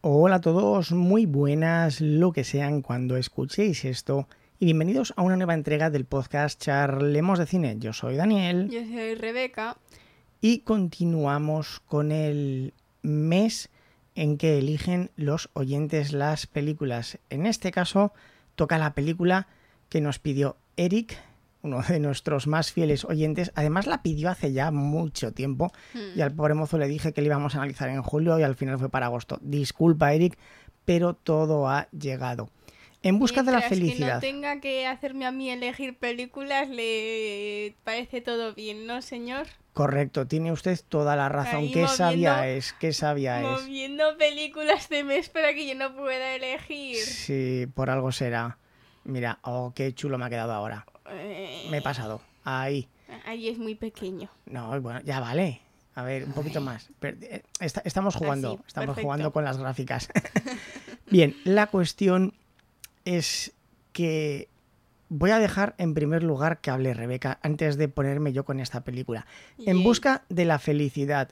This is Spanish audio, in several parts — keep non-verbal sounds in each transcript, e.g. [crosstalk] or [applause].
Hola a todos, muy buenas, lo que sean cuando escuchéis esto. Y bienvenidos a una nueva entrega del podcast Charlemos de Cine. Yo soy Daniel. Yo soy Rebeca. Y continuamos con el mes en que eligen los oyentes las películas. En este caso, toca la película que nos pidió Eric, uno de nuestros más fieles oyentes. Además, la pidió hace ya mucho tiempo. Hmm. Y al pobre mozo le dije que le íbamos a analizar en julio y al final fue para agosto. Disculpa, Eric, pero todo ha llegado. En busca de la felicidad. Que no tenga que hacerme a mí elegir películas, le parece todo bien, ¿no, señor? Correcto, tiene usted toda la razón. Ahí Qué sabia moviendo- es, qué sabia es. Moviendo películas de mes para que yo no pueda elegir. Sí, por algo será. Mira, oh, qué chulo me ha quedado ahora. Eh, Me he pasado. Ahí. Ahí es muy pequeño. No, bueno, ya vale. A ver, un poquito más. Eh, esta- estamos jugando, Así, estamos perfecto. jugando con las gráficas. [laughs] Bien, la cuestión es que voy a dejar en primer lugar que hable Rebeca antes de ponerme yo con esta película. En busca de la felicidad,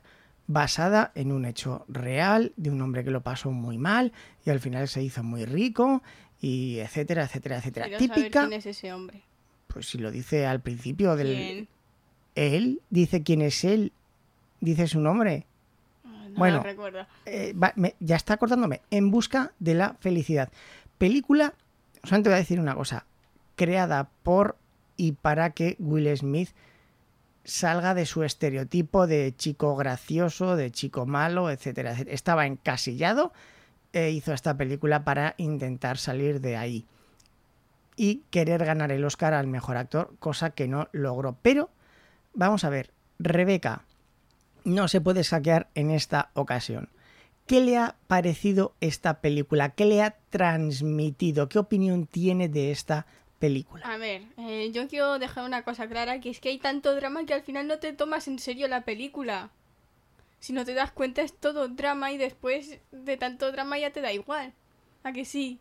basada en un hecho real de un hombre que lo pasó muy mal y al final se hizo muy rico y etcétera, etcétera, etcétera. Quiero saber Típica, quién es ese hombre. Pues si lo dice al principio del ¿Quién? él dice quién es él, dice su nombre. No Bueno. recuerdo. Eh, va- me- ya está cortándome. En busca de la felicidad. Película, solamente voy a decir una cosa, creada por y para que Will Smith salga de su estereotipo de chico gracioso, de chico malo, etcétera, etcétera. Estaba encasillado e hizo esta película para intentar salir de ahí y querer ganar el Oscar al mejor actor, cosa que no logró. Pero vamos a ver, Rebeca no se puede saquear en esta ocasión. ¿Qué le ha parecido esta película? ¿Qué le ha transmitido? ¿Qué opinión tiene de esta película? A ver, eh, yo quiero dejar una cosa clara, que es que hay tanto drama que al final no te tomas en serio la película. Si no te das cuenta es todo drama y después de tanto drama ya te da igual. ¿A que sí?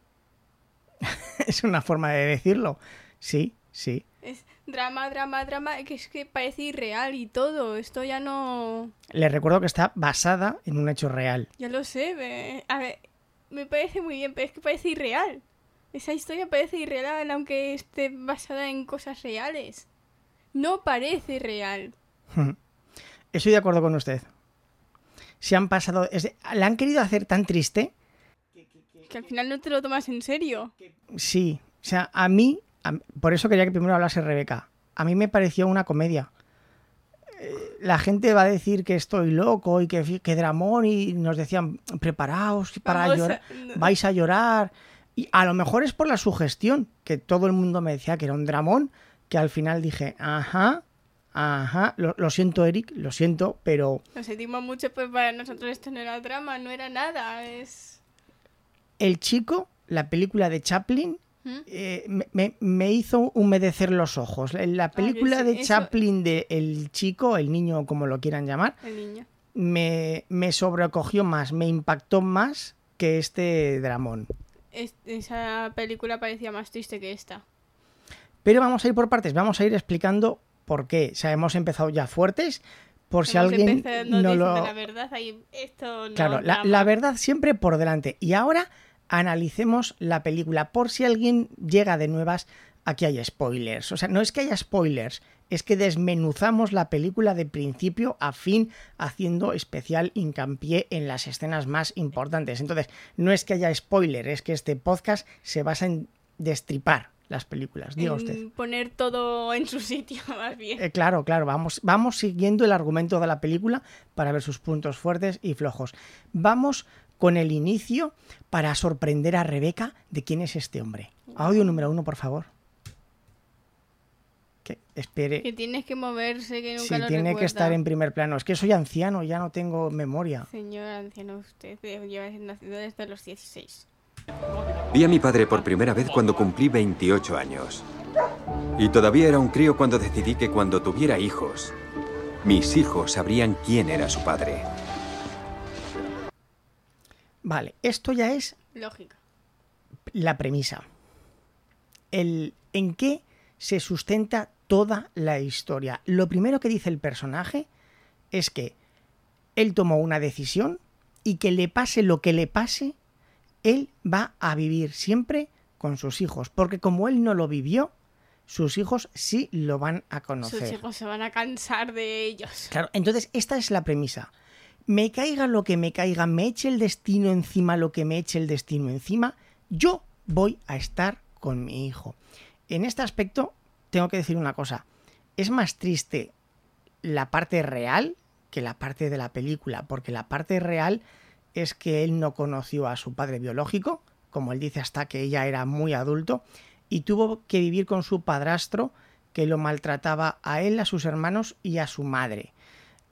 [laughs] Es una forma de decirlo. Sí, sí. Es drama, drama, drama, que es que parece irreal y todo. Esto ya no... Le recuerdo que está basada en un hecho real. Ya lo sé. me- A ver, me parece muy bien, pero es que parece irreal. Esa historia parece irreal aunque esté basada en cosas reales. No parece real. Estoy de acuerdo con usted. Se han pasado. la han querido hacer tan triste. Que al final no te lo tomas en serio. Sí. O sea, a mí. a- por eso quería que primero hablase Rebeca. A mí me pareció una comedia. Eh, La gente va a decir que estoy loco y que, que dramón y nos decían preparaos para Vamos llorar, vais a llorar. Y a lo mejor es por la sugestión, que todo el mundo me decía que era un dramón, que al final dije, ajá, ajá, lo, lo siento Eric, lo siento, pero Lo sentimos mucho, pues para nosotros esto no era drama, no era nada. Es. El chico, la película de Chaplin, eh, me, hizo humedecer los ojos. La película sí, de eso- Chaplin de El chico, el niño, como lo quieran llamar, El niño. me, me sobrecogió más, me impactó más que este dramón. Es- esa película parecía más triste que esta. Pero vamos a ir por partes, vamos a ir explicando por qué. O sea, hemos empezado ya fuertes, por si Hemos alguien no lo... la verdad, ahí esto no Claro, la verdad siempre por delante. Y ahora analicemos la película, por si alguien llega de nuevas, aquí hay spoilers. O sea, no es que haya spoilers, es que desmenuzamos la película de principio a fin, haciendo especial hincapié en las escenas más importantes. Entonces, no es que haya spoiler, es que este podcast se basa en destripar las películas. Diga usted. Poner todo en su sitio, [laughs] más bien. Eh, claro, claro, vamos, vamos siguiendo el argumento de la película para ver sus puntos fuertes y flojos. Vamos con el inicio para sorprender a Rebeca de quién es este hombre. Audio número uno, por favor. Que espere. Que tienes que moverse, que nunca Sí, lo tiene que estar en primer plano. Es que soy anciano, ya no tengo memoria. Señor anciano, usted lleva nacido desde los 16. Vi a mi padre por primera vez cuando cumplí 28 años. Y todavía era un crío cuando decidí que cuando tuviera hijos, mis hijos sabrían quién era su padre. Vale, esto ya es Lógica. la premisa. El en qué se sustenta toda la historia. Lo primero que dice el personaje es que él tomó una decisión y que le pase lo que le pase, él va a vivir siempre con sus hijos, porque como él no lo vivió, sus hijos sí lo van a conocer. Sus hijos se van a cansar de ellos. Claro, entonces esta es la premisa. Me caiga lo que me caiga, me eche el destino encima lo que me eche el destino encima, yo voy a estar con mi hijo. En este aspecto, tengo que decir una cosa. Es más triste la parte real que la parte de la película, porque la parte real es que él no conoció a su padre biológico, como él dice, hasta que ella era muy adulto, y tuvo que vivir con su padrastro que lo maltrataba a él, a sus hermanos y a su madre.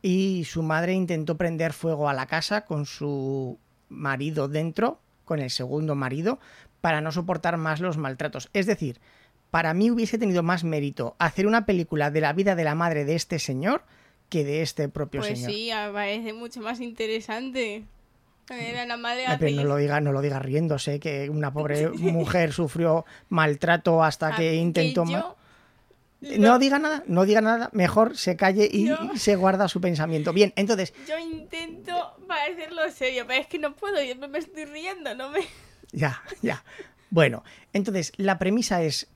Y su madre intentó prender fuego a la casa con su marido dentro, con el segundo marido, para no soportar más los maltratos. Es decir, para mí hubiese tenido más mérito hacer una película de la vida de la madre de este señor que de este propio Pues señor. sí, parece mucho más interesante. Era la madre Ay, pero no lo diga, no lo diga riéndose, que una pobre [laughs] mujer sufrió maltrato hasta que intentó yo No diga nada, no diga nada, mejor se calle y, se guarda su pensamiento. Bien, entonces, Yo intento parecerlo serio, pero es que no puedo, yo me estoy riendo, no me... ya, ya. Bueno, entonces la premisa es,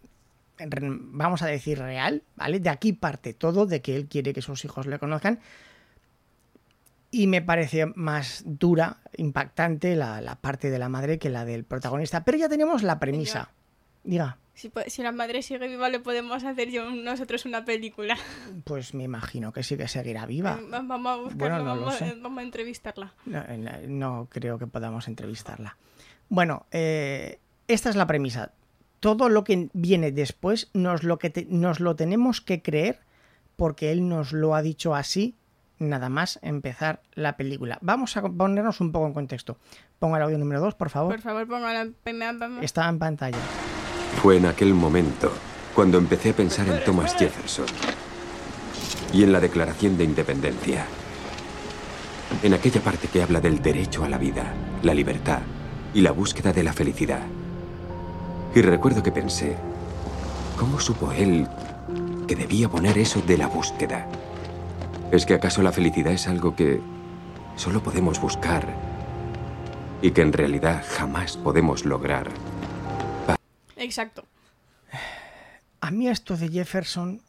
vamos a decir, real, ¿vale? De aquí parte todo, de que él quiere que sus hijos le conozcan. Y me parece más dura, impactante la, la parte de la madre que la del protagonista. Pero ya tenemos la premisa. Diga. Si, la madre sigue viva, le podemos hacer yo, nosotros una película. Pues me imagino que sí que seguirá viva. Eh, va- Vamos a buscarla, Bueno, no lo vamos, sé. eh, vamos a entrevistarla. No, no- creo que podamos entrevistarla. Bueno, eh, esta es la premisa. Todo lo que viene después nos lo, que te- nos lo tenemos que creer porque él nos lo ha dicho así, nada más empezar la película. Vamos a ponernos un poco en contexto. Ponga el audio número 2, por favor. Por favor, ponga la. Está en pantalla. Fue en aquel momento cuando empecé a pensar en Thomas Jefferson y en la Declaración de Independencia. En aquella parte que habla del derecho a la vida, la libertad y la búsqueda de la felicidad. Y recuerdo que pensé, ¿cómo supo él que debía poner eso de la búsqueda? ¿Es que acaso la felicidad es algo que solo podemos buscar y que en realidad jamás podemos lograr? Exacto. A mí esto de Jefferson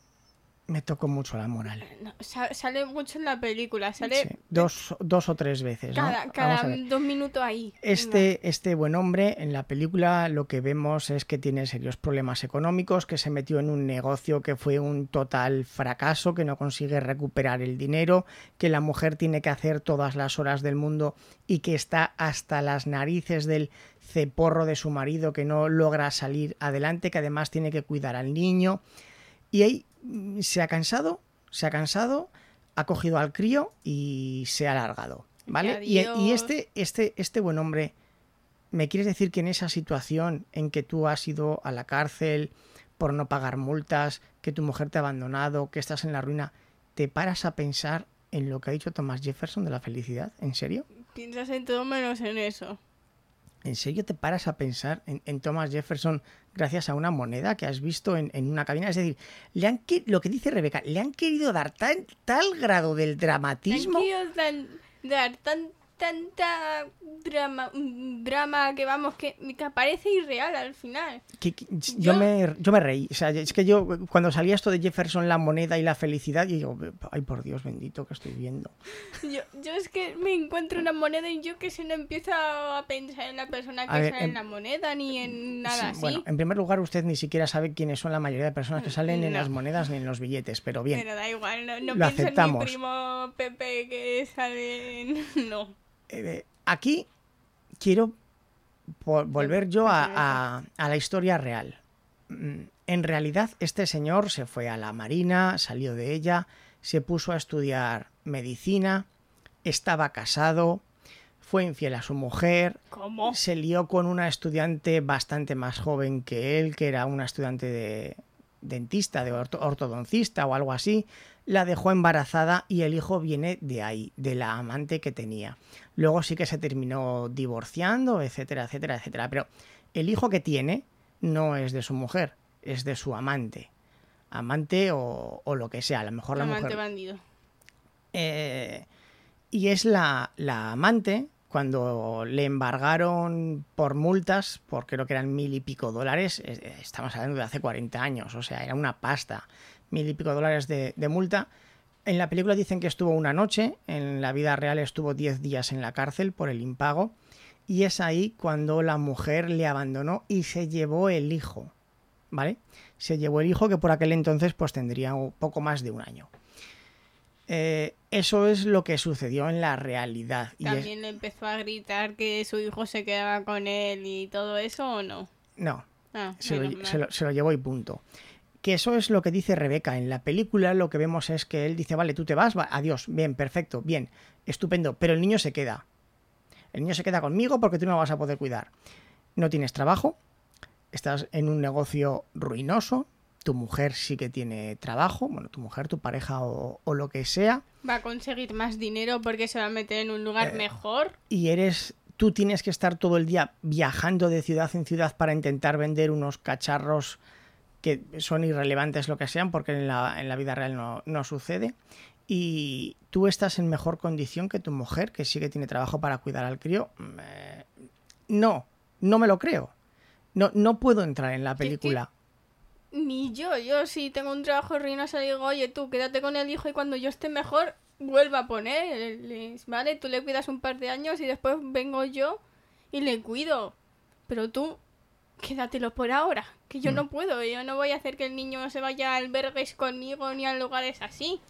me tocó mucho la moral. No, sa- sale mucho en la película, sale Sí, dos, dos o tres veces. ¿no? cada, Vamos cada dos minutos ahí. Este, este buen hombre en la película lo que vemos es que tiene serios problemas económicos, que se metió en un negocio que fue un total fracaso, que no consigue recuperar el dinero, que la mujer tiene que hacer todas las horas del mundo y que está hasta las narices del ceporro de su marido que no logra salir adelante, que además tiene que cuidar al niño. Y ahí mm, se ha cansado, se ha cansado, ha cogido al crío y se ha alargado. ¿Vale? Y, y Adiós. este, este, este buen hombre, ¿me quieres decir que en esa situación en que tú has ido a la cárcel por no pagar multas, que tu mujer te ha abandonado, que estás en la ruina, te paras a pensar en lo que ha dicho Thomas Jefferson de la felicidad? ¿En serio? Piensas en todo menos en eso. ¿En serio te paras a pensar en, en Thomas Jefferson gracias a una moneda que has visto en, en una cabina? Es decir, le han lo que dice Rebeca, le han querido dar tal grado del dramatismo. Tranquilos, dan- dar tan, tanta drama, un drama que vamos, que, que parece irreal al final. que- que- yo, Yo- me, yo me reí. O sea, es que yo, cuando salía esto de Jefferson, la moneda y la felicidad, yo digo, ay por Dios bendito que estoy viendo. Yo, yo es que me encuentro una moneda y yo que si no empiezo a pensar en la persona que A ver, sale em- en la moneda ni en nada Sí, así. Bueno, en primer lugar, usted ni siquiera sabe quiénes son la mayoría de personas que salen en No. las monedas ni en los billetes, pero bien. Pero da igual, no, no Lo pienso aceptamos. en mi primo Pepe que sale en... [laughs] No. Eh, aquí quiero volver yo a, a- a la historia real. Mm, En realidad, este señor se fue a la Marina, salió de ella, se puso a estudiar medicina, estaba casado, fue infiel a su mujer, ¿Cómo? se lió con una estudiante bastante más joven que él, que era una estudiante de dentista, de orto- ortodoncista o algo así, la dejó embarazada y el hijo viene de ahí, de la amante que tenía. Luego sí que se terminó divorciando, etcétera, etcétera, etcétera. Pero el hijo que tiene no es de su mujer, es de su amante. Amante o, o lo que sea, a lo mejor la Amante mujer bandido. eh, y es la, la amante cuando le embargaron por multas, por creo que eran mil y pico dólares, estamos hablando de hace 40 años, o sea, era una pasta, mil y pico dólares de, de multa. En la película dicen que estuvo una noche, en la vida real estuvo 10 días en la cárcel por el impago, y es ahí cuando la mujer le abandonó y se llevó el hijo, ¿vale? Se llevó el hijo que por aquel entonces pues tendría poco más de un año. Eh, eso es lo que sucedió en la realidad. Y es- También le empezó a gritar que su hijo se quedaba con él y todo eso o no. No, Ah, lo, se lo- se lo llevó y punto. Que eso es lo que dice Rebeca. En la película lo que vemos es que él dice, vale, tú te vas, va, adiós, bien, perfecto, bien, estupendo, pero el niño se queda. El niño se queda conmigo porque tú no vas a poder cuidar. No tienes trabajo, estás en un negocio ruinoso, tu mujer sí que tiene trabajo, bueno, tu mujer, tu pareja o, o lo que sea, Va a conseguir más dinero porque se va a meter en un lugar Eh, mejor. y eres tú tienes que estar todo el día viajando de ciudad en ciudad para intentar vender unos cacharros que son irrelevantes lo que sean porque en la, en la vida real no, no sucede y tú estás en mejor condición que tu mujer que sí que tiene trabajo para cuidar al crío Mm, eh, no no me lo creo no, no puedo entrar en la película Ni yo, yo si tengo un trabajo ruinoso digo, oye tú, quédate con el hijo y cuando yo esté mejor, vuelva a poner, ¿vale? Tú le cuidas un par de años y después vengo yo y le cuido. Pero tú, quédatelo por ahora, que Mm. yo no puedo, yo no voy a hacer que el niño se vaya a albergues conmigo ni a lugares así.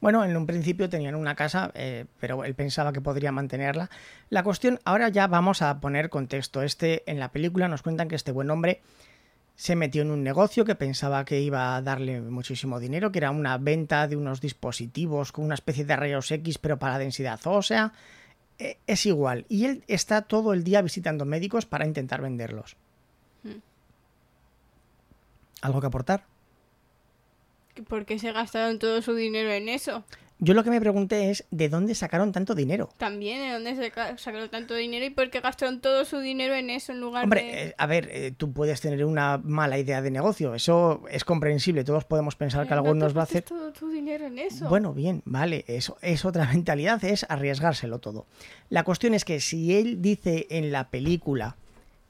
Bueno, en un principio tenían una casa, eh, pero él pensaba que podría mantenerla. La cuestión, ahora ya vamos a poner contexto. Este, en la película nos cuentan que este buen hombre se metió en un negocio que pensaba que iba a darle muchísimo dinero, que era una venta de unos dispositivos con una especie de rayos X, pero para densidad ósea. Eh, es igual. Y él está todo el día visitando médicos para intentar venderlos. ¿Algo que aportar? ¿Por qué se gastaron todo su dinero en eso? Yo lo que me pregunté es, ¿de dónde sacaron tanto dinero? También, ¿de dónde se sacaron tanto dinero y por qué gastaron todo su dinero en eso en lugar de... Hombre, eh, a ver, eh, tú puedes tener una mala idea de negocio, eso es comprensible, todos podemos pensar que algo no nos va a hacer... todo tu dinero en eso. Bueno, bien, vale, eso es otra [laughs] mentalidad, es arriesgárselo todo. La cuestión es que si él dice en la película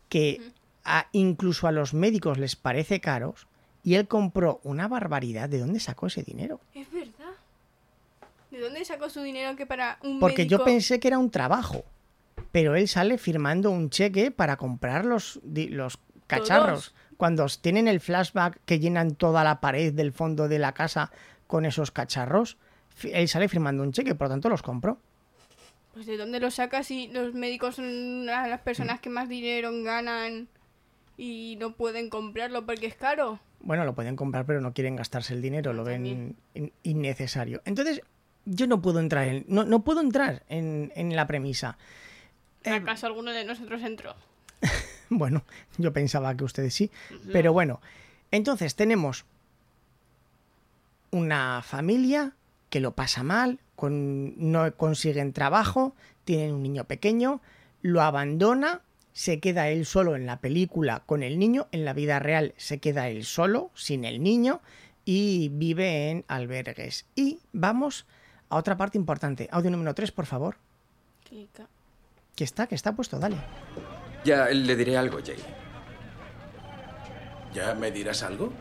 que a- incluso a los médicos les parece caros y él compró una barbaridad, ¿de dónde sacó ese dinero? Es verdad. ¿De dónde sacó su dinero que para un Porque yo pensé que era un trabajo, pero él sale firmando un cheque para comprar los, los cacharros. Cuando tienen el flashback que llenan toda la pared del fondo de la casa con esos cacharros, él sale firmando un cheque, por lo tanto los compró. Pues de dónde lo sacas si los médicos son las personas que más dinero ganan y no pueden comprarlo porque es caro. Bueno, lo pueden comprar, pero no quieren gastarse el dinero, lo ven in- innecesario. Entonces, yo no puedo entrar en, no, no puedo entrar en, en la premisa. Eh, ¿Acaso alguno de nosotros entró? [laughs] Bueno, yo pensaba que ustedes sí, pero bueno. Entonces tenemos una familia que lo pasa mal, con, no consiguen trabajo, tienen un niño pequeño, lo abandona, se queda él solo en la película con el niño, en la vida real se queda él solo, sin el niño, y vive en albergues. Y vamos a otra parte importante. Audio número 3, por favor. Clica. Que está, que está puesto, dale. Ya le diré algo, Jay. ¿Ya me dirás algo?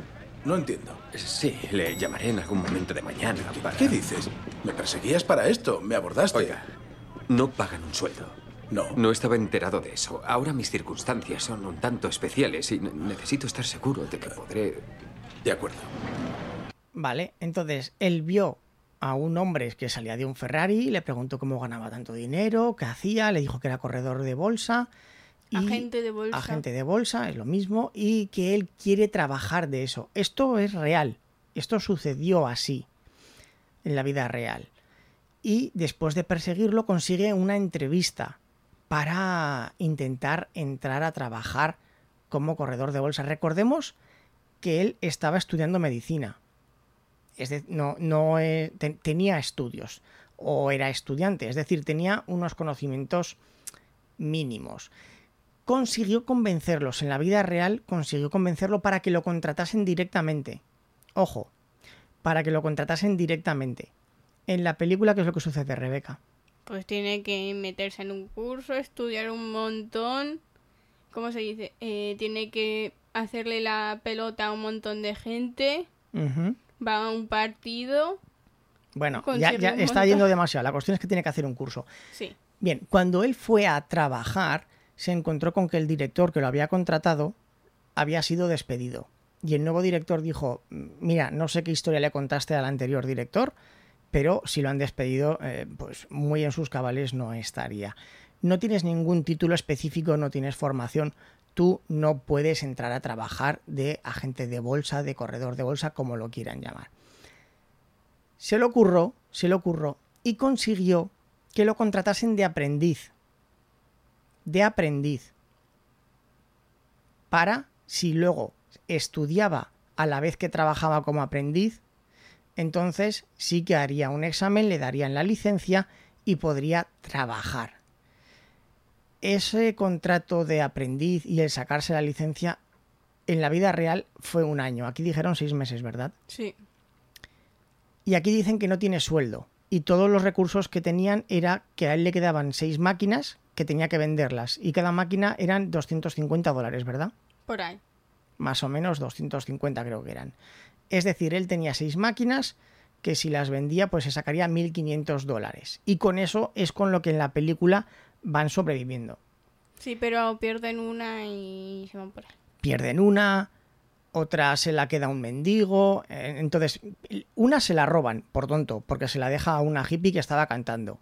No entiendo. Sí, le llamaré en algún momento de mañana para... ¿Qué dices? Me perseguías para esto, me abordaste. Oiga, no pagan un sueldo. No. No estaba enterado de eso. Ahora mis circunstancias son un tanto especiales y ne- necesito estar seguro de que podré... De acuerdo. Vale, entonces él vio a un hombre que salía de un Ferrari, le preguntó cómo ganaba tanto dinero, qué hacía, le dijo que era corredor de bolsa. y- Agente de bolsa. Agente de bolsa, es lo mismo, y que él quiere trabajar de eso. Esto es real, esto sucedió así, en la vida real. Y después de perseguirlo consigue una entrevista para intentar entrar a trabajar como corredor de bolsa. Recordemos que él estaba estudiando medicina. Es de- no, eh, te- tenía estudios o era estudiante, es decir, tenía unos conocimientos mínimos. Consiguió convencerlos en la vida real, consiguió convencerlo para que lo contratasen directamente. Ojo, para que lo contratasen directamente. En la película, ¿qué es lo que sucede, Rebeca? Pues tiene que meterse en un curso, estudiar un montón. ¿Cómo se dice? Eh, tiene que hacerle la pelota a un montón de gente. Va a un partido. Bueno, ya, ya está yendo demasiado. La cuestión es que tiene que hacer un curso. Sí. Bien, cuando él fue a trabajar, se encontró con que el director que lo había contratado había sido despedido. Y el nuevo director dijo, mira, no sé qué historia le contaste al anterior director, pero si lo han despedido, eh, pues muy en sus cabales no estaría. No tienes ningún título específico, no tienes formación, tú no puedes entrar a trabajar de agente de bolsa, de corredor de bolsa, como lo quieran llamar. Se le ocurrió, se le ocurrió y consiguió que lo contratasen de aprendiz. De aprendiz. Para, si luego estudiaba a la vez que trabajaba como aprendiz, entonces sí que haría un examen, le darían la licencia y podría trabajar. Ese contrato de aprendiz y el sacarse la licencia en la vida real fue un año. Aquí dijeron seis meses, ¿verdad? Sí. Y aquí dicen que no tiene sueldo. Y todos los recursos que tenían era que a él le quedaban seis máquinas que tenía que venderlas. Y cada máquina eran 250 dólares, ¿verdad? Por ahí. Más o menos 250 creo que eran. Es decir, él tenía seis máquinas que si las vendía pues se sacaría 1.500 dólares. Y con eso es con lo que en la película van sobreviviendo. Sí, pero pierden una y se van por ahí. pierden una, otra se la queda un mendigo, eh, entonces una se la roban, por tonto, porque se la deja a una hippie que estaba cantando.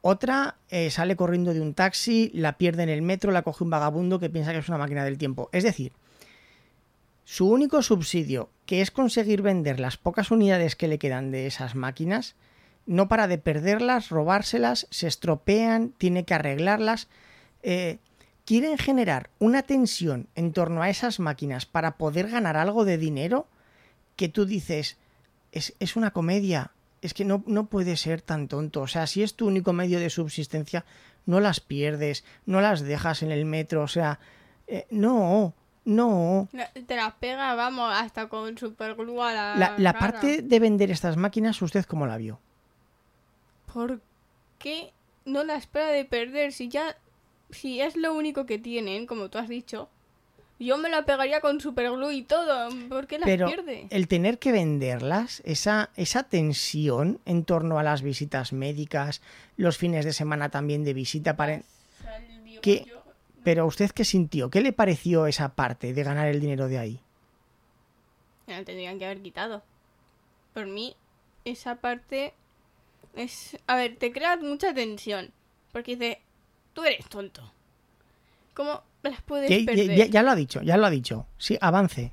Otra eh, sale corriendo de un taxi, la pierde en el metro, la coge un vagabundo que piensa que es una máquina del tiempo. Es decir, su único subsidio, que es conseguir vender las pocas unidades que le quedan de esas máquinas, no para de perderlas, robárselas, se estropean, tiene que arreglarlas. eh, quieren generar una tensión en torno a esas máquinas para poder ganar algo de dinero que tú dices, es, es una comedia, es que no, no puede ser tan tonto. O sea, si es tu único medio de subsistencia, no las pierdes, no las dejas en el metro, o sea, eh, no, no. Te las pega, vamos, hasta con superglue a la. La, la cara. parte de vender estas máquinas, ¿usted cómo la vio? ¿Por qué no la espera de perder? Si ya. Si es lo único que tienen, como tú has dicho. Yo me la pegaría con superglue y todo. ¿Por qué las Pero pierde? el tener que venderlas, esa, esa tensión en torno a las visitas médicas, los fines de semana también de visita para... ¿Qué? Pero usted qué sintió? ¿Qué le pareció esa parte de ganar el dinero de ahí? La tendrían que haber quitado. Por mí, esa parte es... A ver, te crea mucha tensión. Porque dice, tú eres tonto. ¿Cómo las puedes Ya, perder? ya- ya lo ha dicho, ya lo ha dicho. Sí, avance.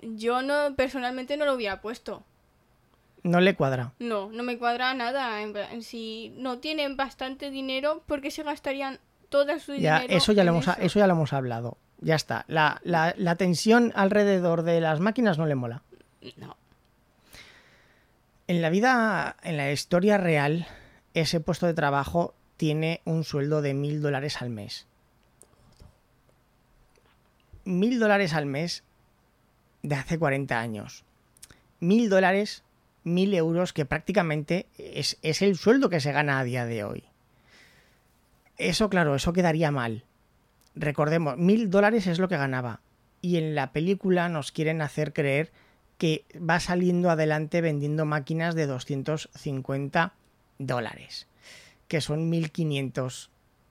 Yo no, personalmente no lo hubiera puesto. No le cuadra. No, no me cuadra nada. Si no tienen bastante dinero, ¿por qué se gastarían toda su Ya, dinero? eso ya lo hemos, eso? eso ya lo hemos hablado. Ya está. La, la- la tensión alrededor de las máquinas no le mola. No. En la vida, en la historia real, ese puesto de trabajo tiene un sueldo de mil dólares al mes. Mil dólares al mes de hace 40 años. Mil dólares, mil euros, que prácticamente es, es el sueldo que se gana a día de hoy. Eso, claro, eso quedaría mal. Recordemos, mil dólares es lo que ganaba. Y en la película nos quieren hacer creer que va saliendo adelante vendiendo máquinas de 250 dólares, que son 1.500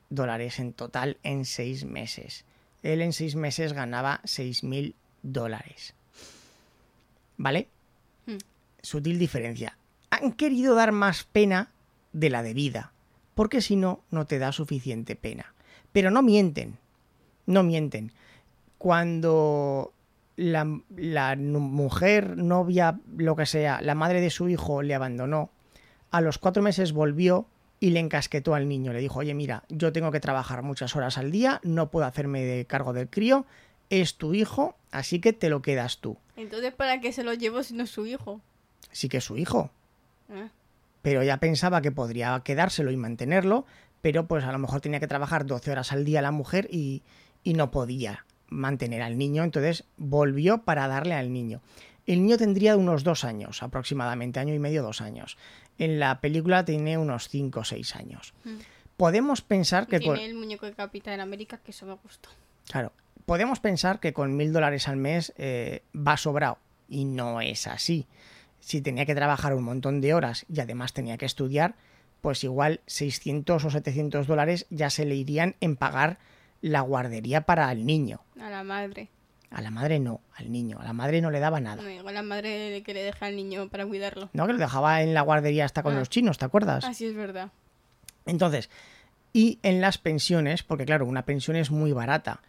dólares en total en seis meses. Él en seis meses ganaba 6.000 dólares. ¿Vale? Hmm. Sutil diferencia. Han querido dar más pena de la debida, porque si no, no te da suficiente pena. Pero no mienten, no mienten. Cuando la, mujer, novia, lo que sea, la madre de su hijo le abandonó, a los cuatro meses volvió y le encasquetó al niño. Le dijo, oye, mira, yo tengo que trabajar muchas horas al día, no puedo hacerme de cargo del crío, es tu hijo, así que te lo quedas tú. Entonces, ¿para qué se lo llevo si no es su hijo? Sí que es su hijo, Ah, pero ella pensaba que podría quedárselo y mantenerlo, pero pues a lo mejor tenía que trabajar 12 horas al día la mujer y, y no podía mantener al niño, entonces volvió para darle al niño. El niño tendría unos dos años aproximadamente, año y medio, dos años. En la película tiene unos cinco o seis años. Podemos pensar que Tiene con... el muñeco de Capitán América, que eso me gustó. Claro, podemos pensar que con mil dólares al mes eh, va sobrado. Y no es así. Si tenía que trabajar un montón de horas y además tenía que estudiar, pues igual 600 o 700 dólares ya se le irían en pagar la guardería para el niño. A la madre. A la madre no, al niño. A la madre no le daba nada. No a la madre que le deja al niño para cuidarlo. No, que lo dejaba en la guardería hasta con Ah. los chinos, ¿te acuerdas? Así es verdad. Entonces, y en las pensiones, porque claro, una pensión es muy barata.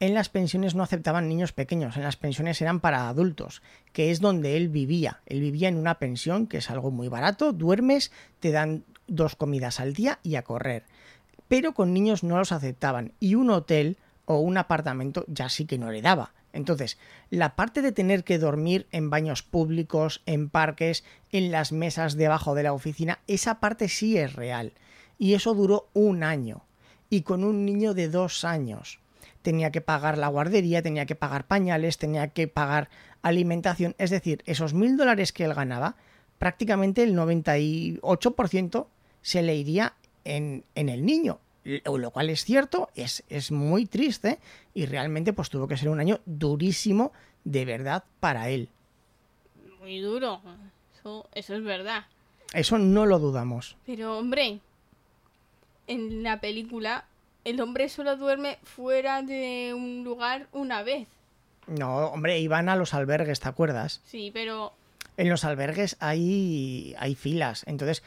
En las pensiones no aceptaban niños pequeños, en las pensiones eran para adultos, que es donde él vivía. Él vivía en una pensión, que es algo muy barato, duermes, te dan dos comidas al día y a correr. Pero con niños no los aceptaban. Y un hotel o un apartamento ya sí que no le daba. Entonces, la parte de tener que dormir en baños públicos, en parques, en las mesas debajo de la oficina, esa parte sí es real. Y eso duró un año. Y con un niño de dos años. Tenía que pagar la guardería, tenía que pagar pañales, tenía que pagar alimentación. Es decir, esos mil dólares que él ganaba, prácticamente el 98% se le iría en, en el niño. Lo cual es cierto, es, es muy triste y realmente pues tuvo que ser un año durísimo de verdad para él. Muy duro. Eso, eso es verdad. Eso no lo dudamos. Pero, hombre, en la película, el hombre solo duerme fuera de un lugar una vez. No, hombre, iban a los albergues, ¿te acuerdas? Sí, pero En los albergues hay, hay filas, entonces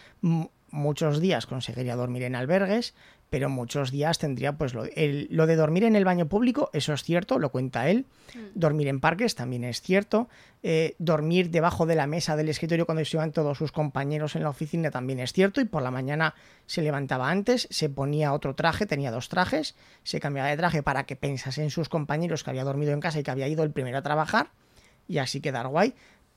muchos días conseguiría dormir en albergues, pero muchos días tendría pues lo, el- lo de dormir en el baño público, eso es cierto, lo cuenta él, dormir en parques también es cierto, eh, dormir debajo de la mesa del escritorio cuando se iban todos sus compañeros en la oficina también es cierto, y por la mañana se levantaba antes, se ponía otro traje, tenía dos trajes, se cambiaba de traje para que pensase en sus compañeros que había dormido en casa y que había ido el primero a trabajar, y así quedar guay.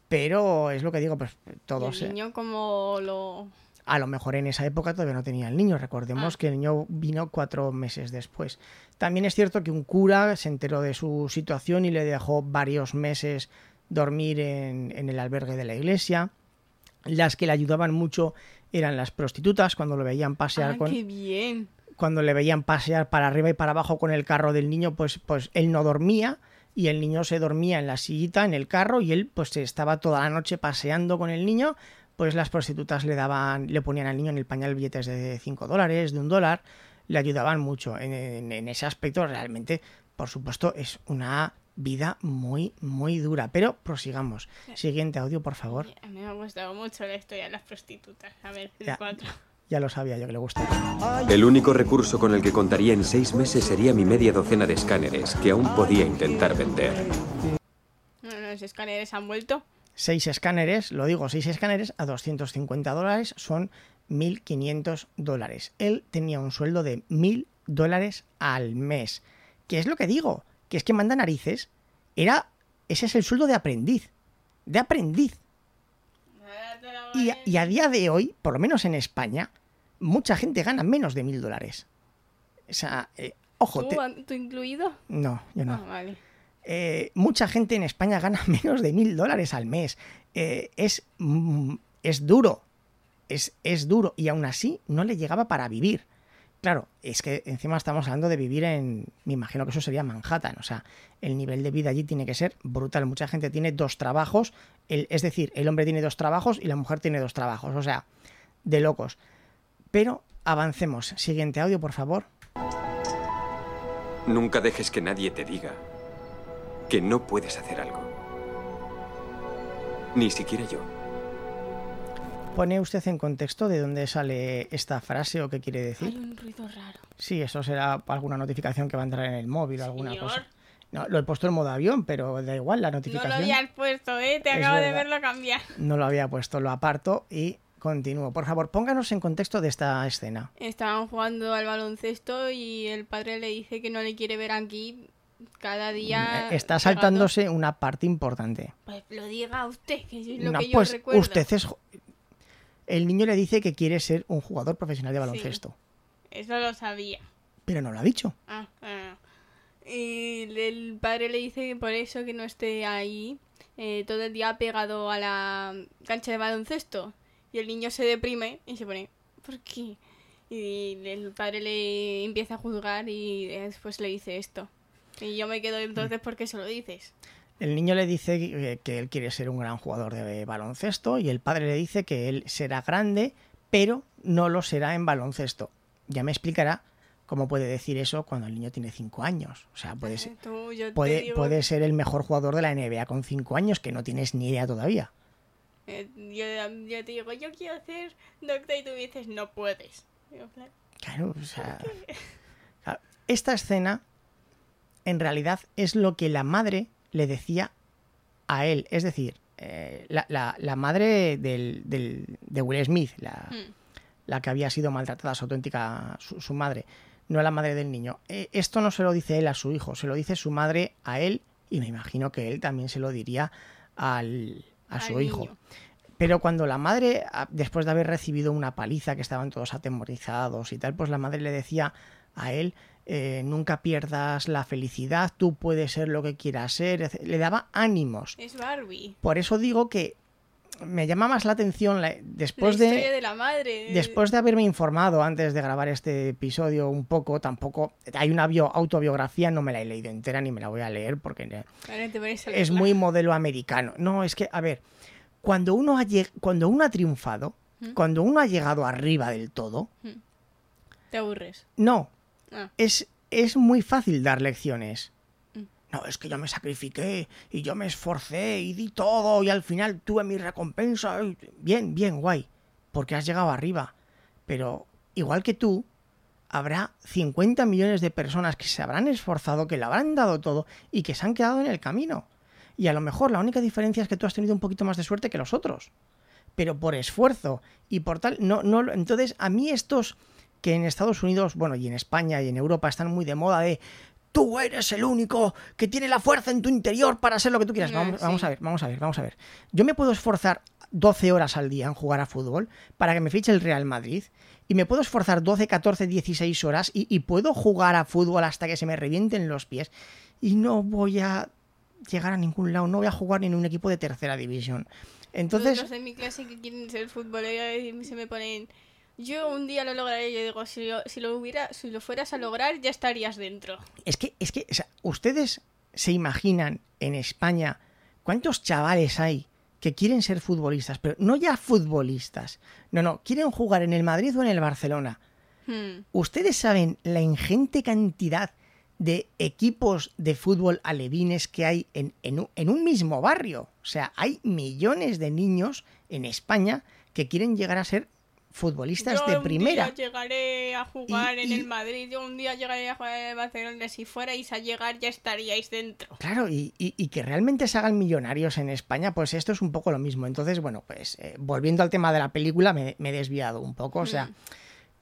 Pero es lo que digo, pues ¿y todos. el eh, niño como lo... a lo mejor en esa época todavía no tenía el niño. Recordemos Ah. que el niño vino cuatro meses después. También es cierto que un cura se enteró de su situación y le dejó varios meses dormir en, en el albergue de la iglesia. Las que le ayudaban mucho eran las prostitutas cuando lo veían pasear Ah, con qué bien. cuando le veían pasear para arriba y para abajo con el carro del niño, pues, pues él no dormía y el niño se dormía en la sillita, en el carro, y él pues estaba toda la noche paseando con el niño, pues las prostitutas le daban, le ponían al niño en el pañal billetes de 5 dólares, de un dólar, le ayudaban mucho. En, en- en ese aspecto realmente, por supuesto, es una vida muy, muy dura. Pero prosigamos. Siguiente audio, por favor. A mí me ha gustado mucho la historia de las prostitutas. A ver, el Ya. cuatro. Ya lo sabía yo que le gustaba. El único recurso con el que contaría en seis meses sería mi media docena de escáneres, que aún podía intentar vender. Bueno, los escáneres han vuelto. Seis escáneres, lo digo, seis escáneres a 250 dólares son 1.500 dólares. Él tenía un sueldo de 1.000 dólares al mes. ¿Qué es lo que digo? Que es que manda narices. Era, ese es el sueldo de aprendiz. De aprendiz. Y a, y a día de hoy, por lo menos en España, mucha gente gana menos de 1.000 dólares. O sea, eh, ojo, ¿Tú, te- tú incluido? no, yo no. Ah, vale. Eh, mucha gente en España gana [laughs] menos de mil dólares al mes. Eh, es, mm, es duro. Es, es duro. Y aún así no le llegaba para vivir. Claro, es que encima estamos hablando de vivir en. Me imagino que eso sería Manhattan. O sea, el nivel de vida allí tiene que ser brutal. Mucha gente tiene dos trabajos. es decir, el hombre tiene dos trabajos y la mujer tiene dos trabajos. O sea, de locos. Pero avancemos. Siguiente audio, por favor. Nunca dejes que nadie te diga que no puedes hacer algo. Ni siquiera yo. ¿Pone usted en contexto de dónde sale esta frase o qué quiere decir? Hay un ruido raro. Sí, eso será alguna notificación que va a entrar en el móvil o alguna Señor. cosa. No, lo he puesto en modo avión, pero da igual la No notificación. lo habías puesto, ¿eh? Te acabo de verlo cambiar. No lo había puesto, lo aparto y continúo. Por favor, pónganos en contexto de esta escena. Estaban jugando al baloncesto y el padre le dice que no le quiere ver aquí cada día. Eh, Está saltándose una parte importante. Pues lo diga usted, que es lo No, que yo pues recuerdo. usted es... El niño le dice que quiere ser un jugador profesional de baloncesto, Eso lo sabía. pero no lo ha dicho. Ah, ah. Y el padre le dice que por eso que no esté ahí, eh, todo el día pegado a la cancha de baloncesto. Y el niño se deprime y se pone, ¿por qué? Y el padre le empieza a juzgar y después le dice esto. Y yo me quedo entonces, ¿por qué se lo dices? El niño le dice que, que él quiere ser un gran jugador de baloncesto y el padre le dice que él será grande, pero no lo será en baloncesto. Ya me explicará cómo puede decir eso cuando el niño tiene 5 años. O sea, puede [laughs] ser, Tú, puede, digo- puede ser el mejor jugador de la NBA con 5 años que no tienes ni idea todavía. eh, yo, yo te digo, yo quiero hacer doctor y tú dices, no puedes. Digo, Claro, o sea. Esta escena, en realidad, es lo que la madre le decía a él. Es decir, eh, la, la- la madre del, del- de Will Smith, la, Hmm. la que había sido maltratada, su auténtica, su, su madre, no la madre del niño. Eh, esto no se lo dice él a su hijo, se lo dice su madre a él y me imagino que él también se lo diría al, a Al su hijo. Pero cuando la madre, a- después de haber recibido una paliza, que estaban todos atemorizados y tal, pues la madre le decía a él, eh, nunca pierdas la felicidad, tú puedes ser lo que quieras ser, le daba ánimos. Es Barbie. Por eso digo que me llama más la atención la- después la de... de la madre. Después de haberme informado antes de grabar este episodio un poco, tampoco hay una bio- autobiografía, no me la he leído entera ni me la voy a leer porque a es muy [laughs] modelo americano. No, es que, a ver, cuando uno ha, cuando uno ha triunfado, ¿Mm? cuando uno ha llegado arriba del todo, Te aburres. no, Ah. es, es muy fácil dar lecciones. Mm. No, es que yo me sacrifiqué y yo me esforcé y di todo y al final tuve mi recompensa. Bien, bien, guay, porque has llegado arriba. Pero igual que tú, habrá 50 millones de personas que se habrán esforzado, que le habrán dado todo y que se han quedado en el camino. Y a lo mejor la única diferencia es que tú has tenido un poquito más de suerte que los otros. Pero por esfuerzo y por tal, no, no, entonces a mí estos que en Estados Unidos, bueno, y en España y en Europa están muy de moda de tú eres el único que tiene la fuerza en tu interior para ser lo que tú quieras. Vamos, sí. vamos a ver, vamos a ver, vamos a ver. Yo me puedo esforzar 12 horas al día en jugar a fútbol para que me fiche el Real Madrid y me puedo esforzar 12, 14, 16 horas y, y puedo jugar a fútbol hasta que se me revienten los pies y no voy a llegar a ningún lado, no voy a jugar ni en un equipo de tercera división. Entonces, Los de mi clase que quieren ser futboleros y se me ponen. Yo un día lo lograré. Yo digo, si lo, si lo hubiera, si lo fueras a lograr, ya estarías dentro. Es que, es que, o sea, ustedes se imaginan en España cuántos chavales hay que quieren ser futbolistas, pero no ya futbolistas. No, no, quieren jugar en el Madrid o en el Barcelona. Hmm. Ustedes saben la ingente cantidad de equipos de fútbol alevines que hay en, en un- en un mismo barrio. O sea, hay millones de niños en España que quieren llegar a ser futbolistas Yo de un primera. día llegaré a jugar Y- en y- el Madrid. Yo un día llegaré a jugar en el Barcelona. Si fuerais a llegar, ya estaríais dentro. Claro, y, y- que realmente se hagan millonarios en España, pues esto es un poco lo mismo. Entonces, bueno, pues eh, volviendo al tema de la película, me, me he desviado un poco. O sea,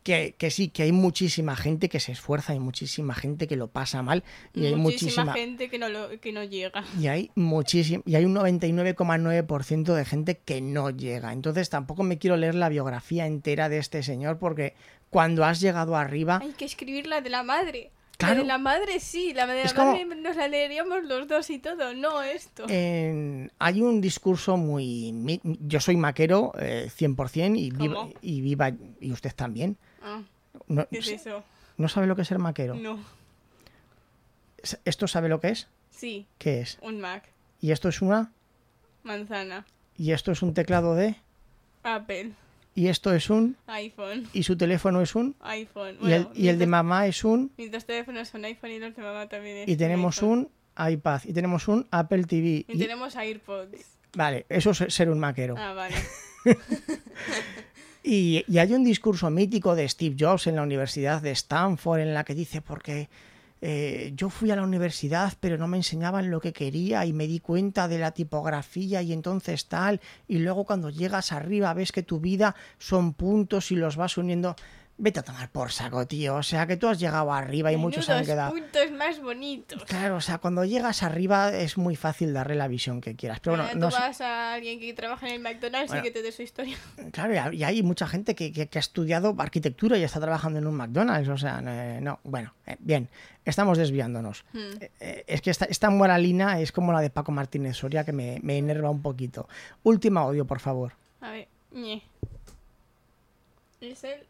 que, que sí, que hay muchísima gente que se esfuerza, hay muchísima gente que lo pasa mal y hay Muchísima muchísima... gente que no, lo, que no llega. Y hay muchísimo, y hay un 99,9% de gente que no llega. Entonces tampoco me quiero leer la biografía entera de este señor porque cuando has llegado arriba, Hay que escribir la de la madre. Claro. La de la madre sí, la de la como- madre nos la leeríamos los dos y todo, no esto. en- hay un discurso muy... Yo soy maquero eh, 100% y viva, y viva, y usted también. Ah, No, ¿Qué es eso? ¿no sabe lo que es ser maquero? No. ¿Esto sabe lo que es? Sí, ¿Qué es? un Mac. ¿Y esto es una? Manzana. ¿Y esto es un teclado de? Apple. ¿Y esto es un? iPhone. ¿Y su teléfono es un? iPhone. ¿Y el, y el de mamá es un? Mis dos teléfonos son iPhone y los de mamá también es Y tenemos iPhone. un iPad y tenemos un Apple TV. Y y- tenemos AirPods. Vale, eso es ser un maquero. Ah, vale. [laughs] Y, y hay un discurso mítico de Steve Jobs en la Universidad de Stanford en la que dice, porque eh, yo fui a la universidad pero no me enseñaban lo que quería y me di cuenta de la tipografía y entonces tal, y luego cuando llegas arriba ves que tu vida son puntos y los vas uniendo. Vete a tomar por saco, tío. O sea, que tú has llegado arriba y muchos han quedado. puntos más bonitos. Claro, o sea, cuando llegas arriba es muy fácil darle la visión que quieras. Pero bueno, Ahora no tú sé- vas a alguien que trabaja en el McDonald's Bueno. y que te dé su historia. [laughs] Claro, y hay mucha gente que, que- que ha estudiado arquitectura y está trabajando en un McDonald's. O sea, no, bueno, eh, bien, estamos desviándonos. Hmm. Eh, eh, es que esta, esta moralina es como la de Paco Martínez Soria que me, me enerva un poquito. Última audio, por favor. A ver. Es el...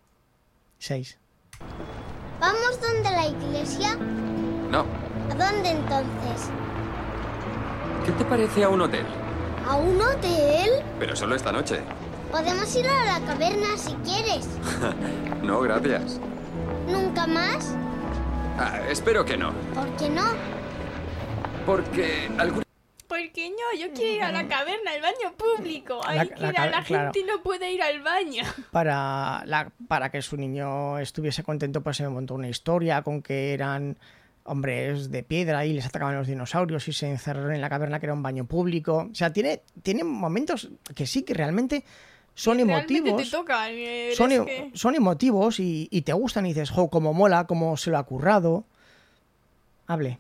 ¿Vamos donde la iglesia? No. ¿A dónde entonces? ¿Qué te parece a un hotel? ¿A un hotel? Pero solo esta noche. Podemos ir a la caverna si quieres. [laughs] No, gracias. ¿Nunca más? Ah, espero que no. ¿Por qué no? Porque algún... ¿Por qué no? Yo quiero ir a la caverna, al baño público. Hay La- la la claro. gente y no puede ir al baño. [laughs] Para, la, para que su niño estuviese contento, pues se me montó una historia con que eran hombres de piedra y les atacaban los dinosaurios y se encerraron en la caverna que era un baño público. O sea, tiene, tiene momentos que sí, que realmente son Realmente emotivos. te toca. eh, son, es que- son emotivos y, y te gustan y dices, jo, cómo mola, cómo se lo ha currado. Hable.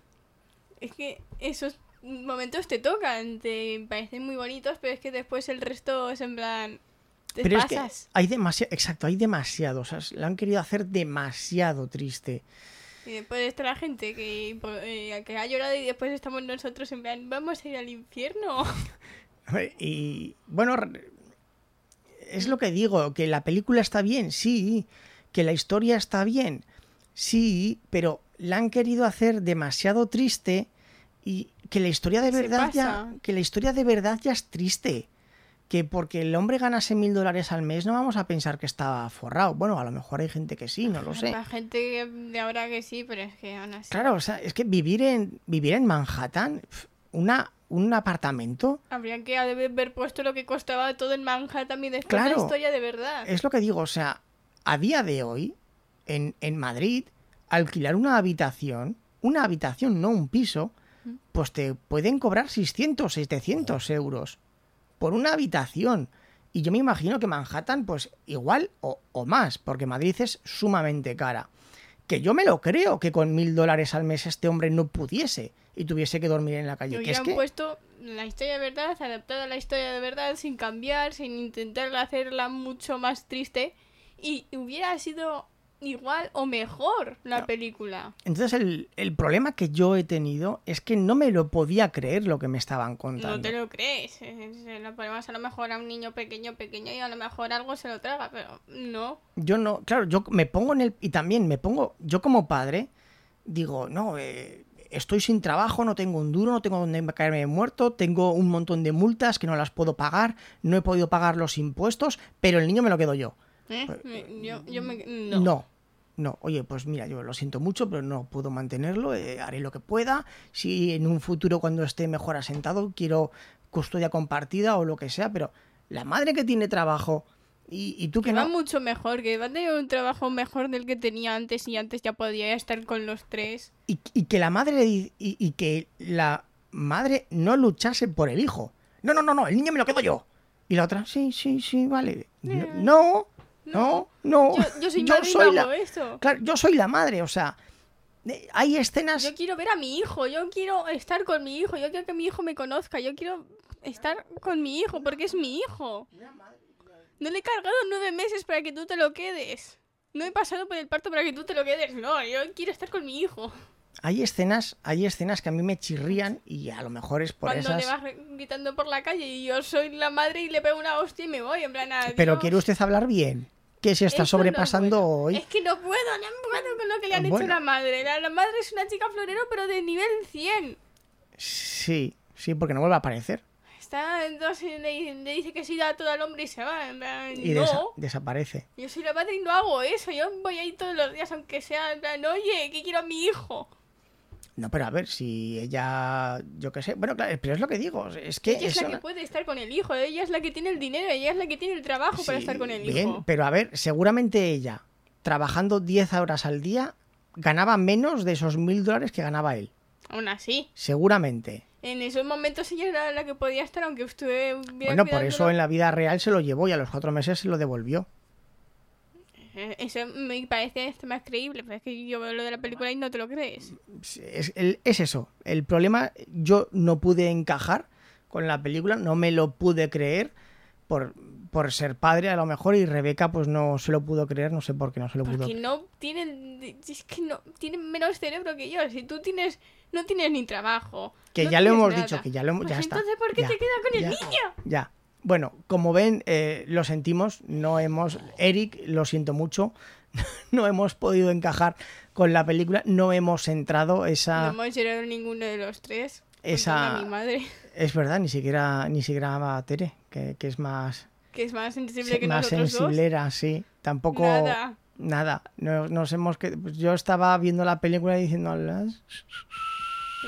Es que esos momentos te tocan, te parecen muy bonitos, pero es que después el resto es en plan... Te Pero es que pasas. hay demasiado, exacto, hay demasiado. O sea, lo han querido hacer demasiado triste. Y después está la gente que, eh, que ha llorado y después estamos nosotros en plan, vamos a ir al infierno. [laughs] Y bueno, es lo que digo, que la película está bien, sí, que la historia está bien, sí, pero la han querido hacer demasiado triste y que la historia de verdad ya, que la historia de verdad ya es triste. Que porque el hombre ganase mil dólares al mes no vamos a pensar que está forrado. Bueno, a lo mejor hay gente que sí, no lo sé. La gente de ahora que sí, pero es que aún así. Claro, o sea, es que vivir en vivir en Manhattan, una, un apartamento, Habrían que haber puesto lo que costaba todo en Manhattan y después la Claro. historia de verdad. Es lo que digo, o sea, a día de hoy, en, en Madrid, alquilar una habitación, una habitación, no un piso, pues te pueden cobrar 600, 700 euros por una habitación. Y yo me imagino que Manhattan, pues igual o, o más, porque Madrid es sumamente cara. Que yo me lo creo que con mil dólares al mes este hombre no pudiese y tuviese que dormir en la calle. Que es hubieran que, puesto la historia de verdad, adaptada a la historia de verdad, sin cambiar, sin intentar hacerla mucho más triste. Y hubiera sido igual o mejor la película. Entonces el, el problema que yo he tenido es que no me lo podía creer lo que me estaban contando. No te lo crees. Se lo ponemos a lo mejor a un niño pequeño, pequeño y a lo mejor algo se lo traga, pero no. Yo no, claro, yo me pongo en el. Y también me pongo, yo como padre, digo, no, eh, estoy sin trabajo, no tengo un duro, no tengo donde caerme muerto, tengo un montón de multas que no las puedo pagar, no he podido pagar los impuestos, pero el niño me lo quedo yo. ¿Eh? Me- Yo, yo me... No. No. no. oye, pues mira, yo lo siento mucho, pero no puedo mantenerlo, eh, haré lo que pueda. Si en un futuro, cuando esté mejor asentado, quiero custodia compartida o lo que sea, pero la madre que tiene trabajo y, y tú que Que va no. mucho mejor, que va a tener un trabajo mejor del que tenía antes y antes ya podía estar con los tres. y, y que la madre y, y- y que la madre no luchase por el hijo. No, no, no, no, el niño me lo quedo yo. Y la otra, sí, sí, sí, vale. No, no, no. Yo, yo soy madre y no la, claro, yo soy la madre, o sea, hay escenas. Yo quiero ver a mi hijo, yo quiero estar con mi hijo, yo quiero que mi hijo me conozca, yo quiero estar con mi hijo porque es mi hijo. No le he cargado nueve meses para que tú te lo quedes. No he pasado por el parto para que tú te lo quedes. No, yo quiero estar con mi hijo. Hay escenas, hay escenas que a mí me chirrían y a lo mejor es por Cuando esas. le vas gritando por la calle y yo soy la madre y le pego una hostia y me voy, en plan, Pero adiós. quiere usted hablar bien. Que se está Eso sobrepasando hoy. Es que no puedo, no puedo con lo que le han Bueno. hecho a la madre. La, la madre es una chica florero, pero de nivel 100. Sí, sí, porque no vuelve a aparecer. Está, entonces le, le dice que sí da todo al hombre y se va. Y no, desa- desaparece. yo soy la madre y no hago eso. Yo voy ahí todos los días, aunque sea en plan, oye, que quiero a mi hijo. No, pero a ver, si ella, yo qué sé, bueno, claro, pero es lo que digo, es que Ella es la que puede estar con el hijo, ella es la que tiene el dinero, ella es la que tiene el trabajo para estar con el bien, hijo. pero a ver, seguramente ella, trabajando 10 horas al día, ganaba menos de esos mil dólares que ganaba él. Aún así, Seguramente. en esos momentos ella era la que podía estar, aunque estuviera Bueno, por eso en la vida real se lo llevó y a los cuatro meses se lo devolvió. Eso me parece esto más creíble, pero es que yo veo lo de la película y no te lo crees. es, el- es eso. El problema, yo no pude encajar con la película, no me lo pude creer por, por ser padre a lo mejor y Rebeca pues no se lo pudo creer, no sé por qué no se lo pudo Porque no tienen, es que no tienen menos cerebro que yo. Si tú tienes, no tienes ni trabajo. Que no ya lo hemos nada. dicho, que ya lo hemos... Pues ya está. entonces, ¿por qué ya, te quedas con el ya, niño? Ya. Bueno, como ven, eh, lo sentimos, no hemos... Eric, lo siento mucho, [laughs] no hemos podido encajar con la película, no hemos entrado esa... No hemos llorado ninguno de los tres. Esa- a mi madre, Es verdad, ni siquiera, ni siquiera Tere, que, que es más, que es más sensible que más nosotros dos. sensiblera, sí. Tampoco... Nada. Nada, no- nos hemos que pues yo estaba viendo la película y diciendo "Las-".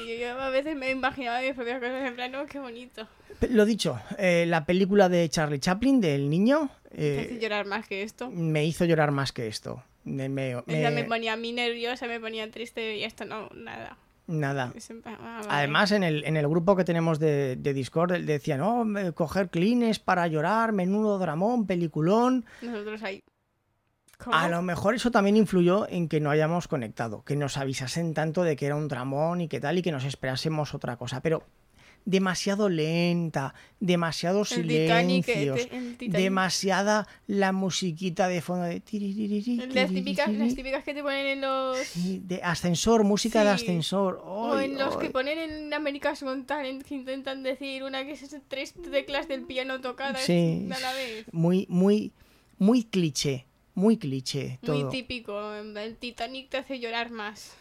Y Yo, a veces me imaginaba mis propias cosas en plan, oh, qué bonito. lo dicho, eh, la película de Charlie Chaplin del niño Te eh, hace llorar más que esto. me hizo llorar más que esto. Me, me- me- me ponía a mí nerviosa, me ponía triste y esto no, nada. nada. Ah, vale. Además, en el, en el grupo que tenemos de, de Discord él decía, no, me- coger clines para llorar, menudo dramón, peliculón. Nosotros ahí. ¿Cómo? A lo mejor eso también influyó en que no hayamos conectado, que nos avisasen tanto de que era un dramón y que tal, y que nos esperásemos otra cosa. Pero demasiado lenta, demasiados El eh, silencios, el Titanic. demasiada la musiquita de fondo de... Las típicas, las típicas que te ponen en los. Sí, de ascensor, música de ascensor. O en los que ponen en America's Got Talent que intentan decir una que es tres teclas del piano tocadas Sí. a la vez. Muy, muy, muy cliché, muy cliché todo. Muy típico. El Titanic te hace llorar más.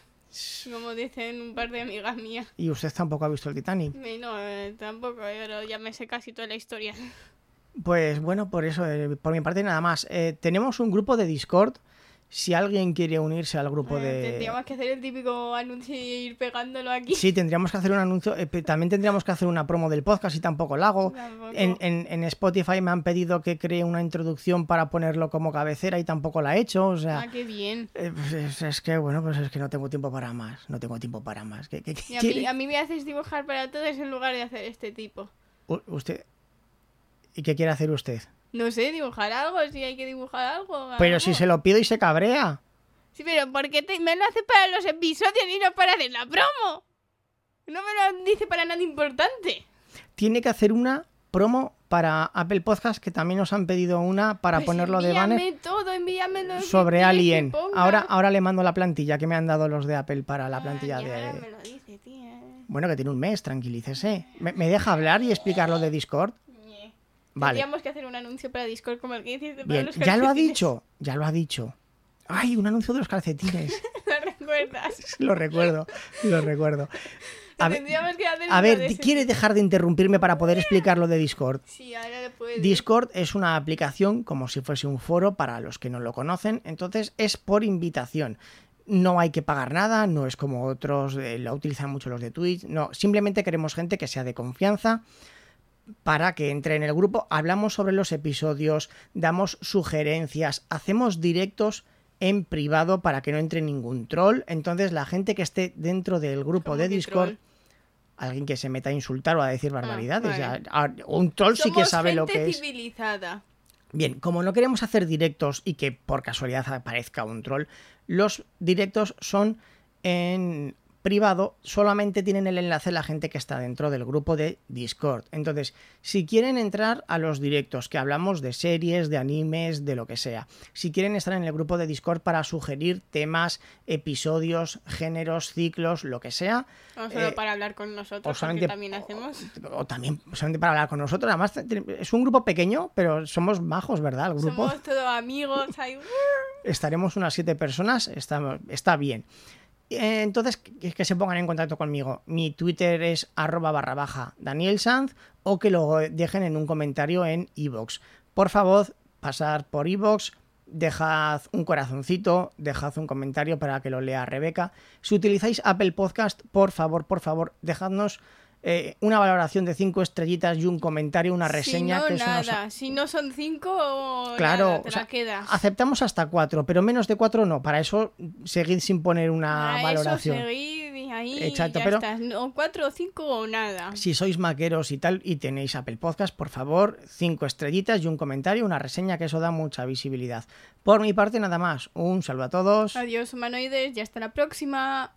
Como dicen un par de amigas mías. Y usted tampoco ha visto el Titanic. No, eh, tampoco, eh, pero ya me sé casi toda la historia. Pues bueno, por eso, eh, por mi parte nada más. Eh, tenemos un grupo de Discord. Si alguien quiere unirse al grupo de... Tendríamos que hacer el típico anuncio y ir pegándolo aquí. Sí, tendríamos que hacer un anuncio. eh, también tendríamos que hacer una promo del podcast y tampoco la hago. Tampoco. En, en- en Spotify me han pedido que cree una introducción para ponerlo como cabecera y tampoco la he hecho. O sea, Ah, qué bien. eh, pues es, es que bueno, pues es que no tengo tiempo para más. No tengo tiempo para más. ¿Qué, qué- qué Y a, mí, a mí me haces dibujar para todos en lugar de hacer este tipo. Usted. ¿Y qué quiere hacer usted? No sé, dibujar algo, si hay que dibujar algo. Pero si se lo pido y se cabrea. Sí, pero ¿por qué te- me lo hace para los episodios y no para hacer la promo? No me lo dice para nada importante. Tiene que hacer una promo para Apple Podcast, que también nos han pedido una para Pues ponerlo de banner. envíame todo, envíame lo que sobre Alien. Ahora, ahora le mando la plantilla que me han dado los de Apple para la Ah, plantilla ya, de. me lo dice, tía. Bueno, que tiene un mes, tranquilícese. ¿Me, me deja hablar y explicar lo de Discord? Vale. Tendríamos que hacer un anuncio para Discord como el que hiciste para Bien, los ya lo ha calcetines. dicho, ya lo ha dicho. ¡Ay, un anuncio de los calcetines! [laughs] ¿Lo recuerdas? [laughs] lo recuerdo, lo recuerdo. A ver, Tendríamos que hacer a ver, de ese ¿quiere tipo. dejar de interrumpirme para poder explicar lo de Discord? Sí, ahora puedes. Discord es una aplicación como si fuese un foro para los que no lo conocen, entonces es por invitación. No hay que pagar nada, no es como otros, eh, lo utilizan mucho los de Twitch, no, simplemente queremos gente que sea de confianza para que entre en el grupo, hablamos sobre los episodios, damos sugerencias, hacemos directos en privado para que no entre ningún troll, entonces la gente que esté dentro del grupo ¿Cómo de Discord, troll? alguien que se meta a insultar o a decir barbaridades, vale. ya- a- un troll sí que sabe lo que es. civilizada. Bien, como no queremos hacer directos y que por casualidad aparezca un troll, los directos son en privado, solamente tienen el enlace la gente que está dentro del grupo de Discord. Entonces, si quieren entrar a los directos, que hablamos de series, de animes, de lo que sea, si quieren estar en el grupo de Discord para sugerir temas, episodios, géneros, ciclos, lo que sea, No solo Eh, para hablar con nosotros, o solamente- también hacemos. o también solamente para hablar con nosotros, además es un grupo pequeño, pero somos majos, ¿verdad? El grupo. Somos todos amigos. estaremos unas siete personas, está, está bien. Eh, Entonces, que, se pongan en contacto conmigo. Mi Twitter es arroba barra baja Daniel Sanz o que lo dejen en un comentario en iVoox. Por favor, pasar por iVoox, dejad un corazoncito, dejad un comentario para que lo lea Rebeca. Si utilizáis Apple Podcast, por favor, por favor, dejadnos eh, una valoración de cinco estrellitas y un comentario, una reseña. si no, que eso nos- nada. Si no son cinco, Claro, nada, te o sea, la quedas. aceptamos hasta cuatro, pero menos de cuatro no. Para eso seguid sin poner una Para valoración. Eso seguid y ahí Exacto, ya pero- estás. No, cuatro o cinco o nada. Si sois maqueros y tal y tenéis Apple Podcast, por favor, cinco estrellitas y un comentario, una reseña, que eso da mucha visibilidad. Por mi parte, nada más. Un saludo a todos. Adiós, humanoides, y hasta la próxima.